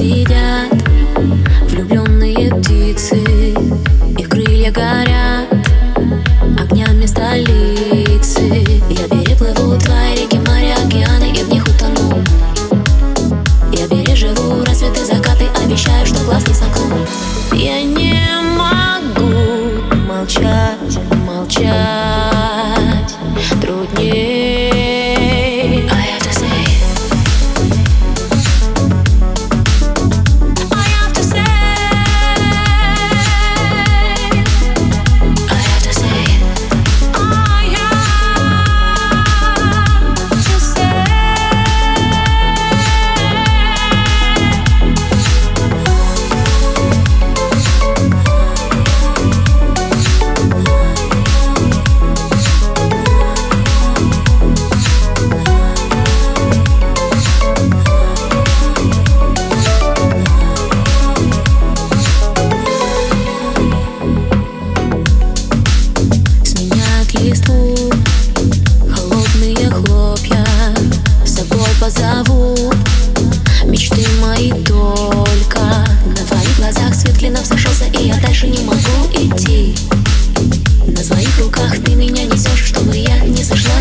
сидят Влюбленные птицы Их крылья горят Огнями столицы Я переплыву твои реки, моря, океаны И в них утону. Я переживу рассветы, закаты Обещаю, что глаз не сомкну. Я не могу молчать, молчать. Труднее хлопья С собой позову Мечты мои только На твоих глазах свет клином сошелся И я дальше не могу идти. На своих руках ты меня несешь Чтобы я не сошла